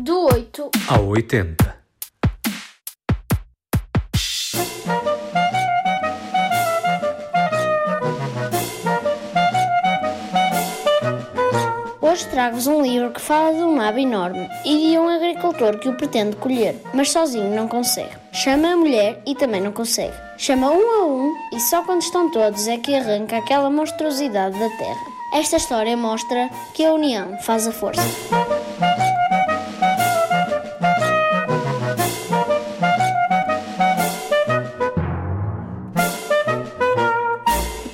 Do 8 ao 80. Hoje trago-vos um livro que fala de um ave enorme e de um agricultor que o pretende colher, mas sozinho não consegue. Chama a mulher e também não consegue. Chama um a um e só quando estão todos é que arranca aquela monstruosidade da terra. Esta história mostra que a união faz a força.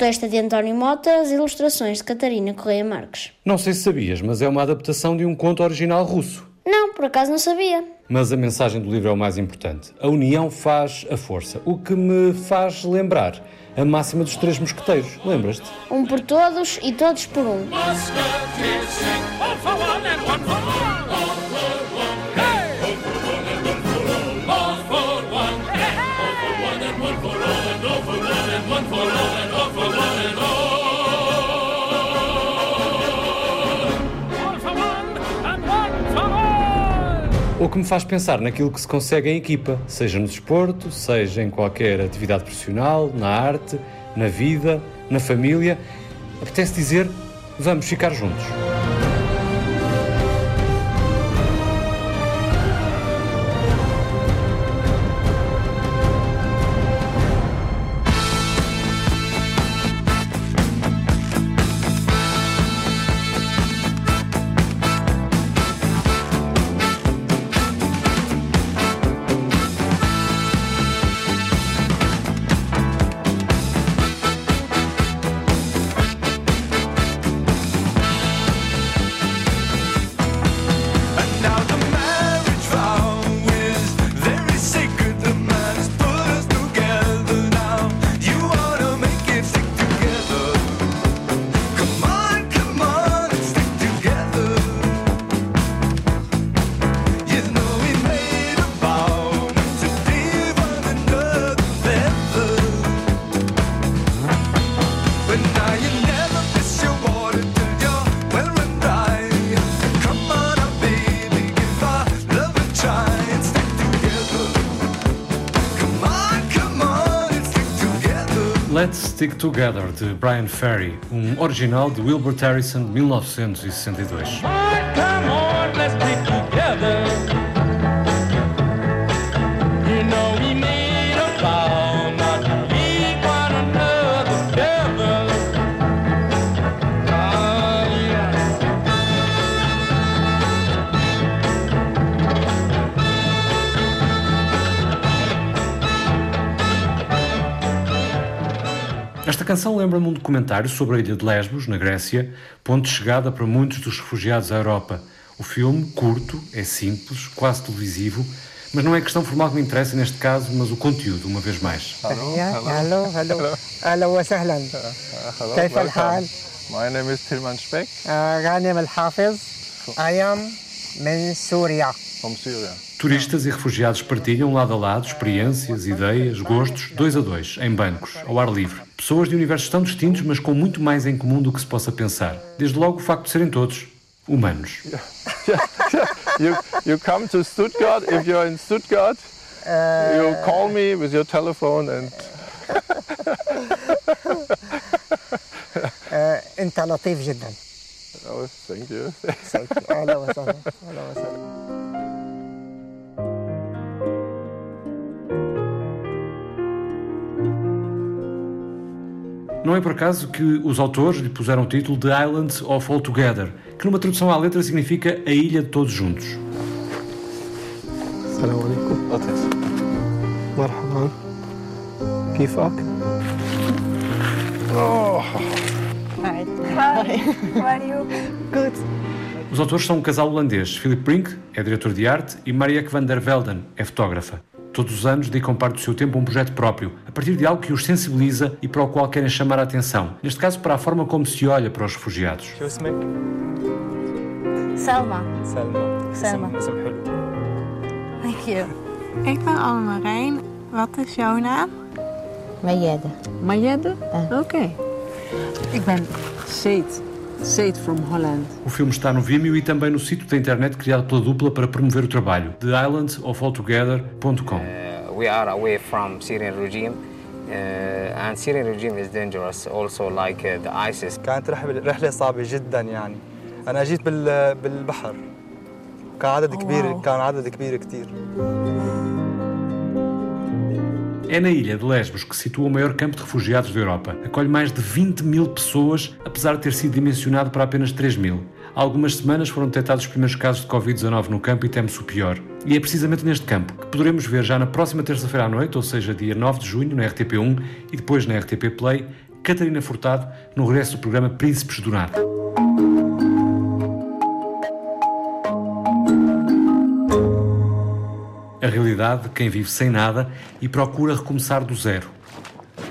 Texto é de António Mota, as ilustrações de Catarina Correia Marques. Não sei se sabias, mas é uma adaptação de um conto original russo. Não, por acaso não sabia. Mas a mensagem do livro é o mais importante. A união faz a força. O que me faz lembrar a máxima dos três mosqueteiros. Lembras-te? Um por todos e todos por um. O que me faz pensar naquilo que se consegue em equipa, seja no desporto, seja em qualquer atividade profissional, na arte, na vida, na família. Apetece dizer, vamos ficar juntos. Let's Stick Together, de Brian Ferry, um original de Wilbur Harrison de 1962. Esta canção lembra-me um documentário sobre a ilha de Lesbos, na Grécia, ponto de chegada para muitos dos refugiados à Europa. O filme, curto, é simples, quase televisivo, mas não é a questão formal que me interessa neste caso, mas o conteúdo, uma vez mais. يا هلو هلو اهلا وسهلا كيف الحال؟ My name is Tilman Speck آه، غانم الحافظ I am من سوريا from Syria. Turistas e refugiados partilham lado a lado experiências, ideias, gostos, dois a dois, em bancos, ao ar livre. Pessoas de universos tão distintos, mas com muito mais em comum do que se possa pensar. Desde logo o facto de serem todos humanos. You, you come to Stuttgart, if you're in Stuttgart, you call me with your telephone and آه، انت لطيف جدا oh, thank you. اهلا وسهلا اهلا وسهلا Não é por acaso que os autores lhe puseram o título de Islands of All Together, que numa tradução à letra significa a ilha de todos juntos. السلام عليكم مرحبا كيفك؟ Os autores são um casal holandês. Philip Brink é diretor de arte e Marieke van der Velden é fotógrafa. Todos os anos dedicam parte do seu tempo a um projeto próprio, a partir de algo que os sensibiliza e para o qual querem chamar a atenção, neste caso para a forma como se olha para os refugiados. Salma. Salma. Salma. Thank you. Ik ben Anne-Marijn. Wat is jouw naam? Mayede. Mayede? Oké. Ah. Okay. Ik ben Seet. Straight from Holland. O filme está no Vimeo e também no sítio da internet criado pela dupla para promover o trabalho, theislandsofaltogether.com. Uh, we are away from Syrian regime uh, and Syrian regime is dangerous also like uh, the ISIS. كانت رحلة رحلة صعبة جدا يعني أنا جيت بال بالبحر كان عدد كبير واو. كان عدد كبير كتير É na ilha de Lesbos que se situa o maior campo de refugiados da Europa. Acolhe mais de 20 mil pessoas, apesar de ter sido dimensionado para apenas 3 mil. Há algumas semanas foram detectados os primeiros casos de Covid-19 no campo e teme-se o pior. E é precisamente neste campo que poderemos ver já na próxima terça-feira à noite, ou seja, dia 9 de junho, na RTP1 e depois na RTP Play, Catarina Furtado no regresso do programa Príncipes do Nada. A realidade de quem vive sem nada e procura recomeçar do zero.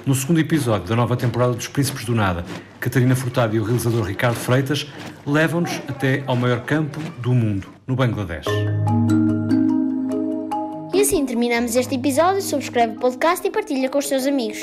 No segundo episódio da nova temporada dos Príncipes do Nada, Catarina Furtado e o realizador Ricardo Freitas levam-nos até ao maior campo do mundo, no Bangladesh. E assim terminamos este episódio. Subscreve o podcast e partilha com os seus amigos.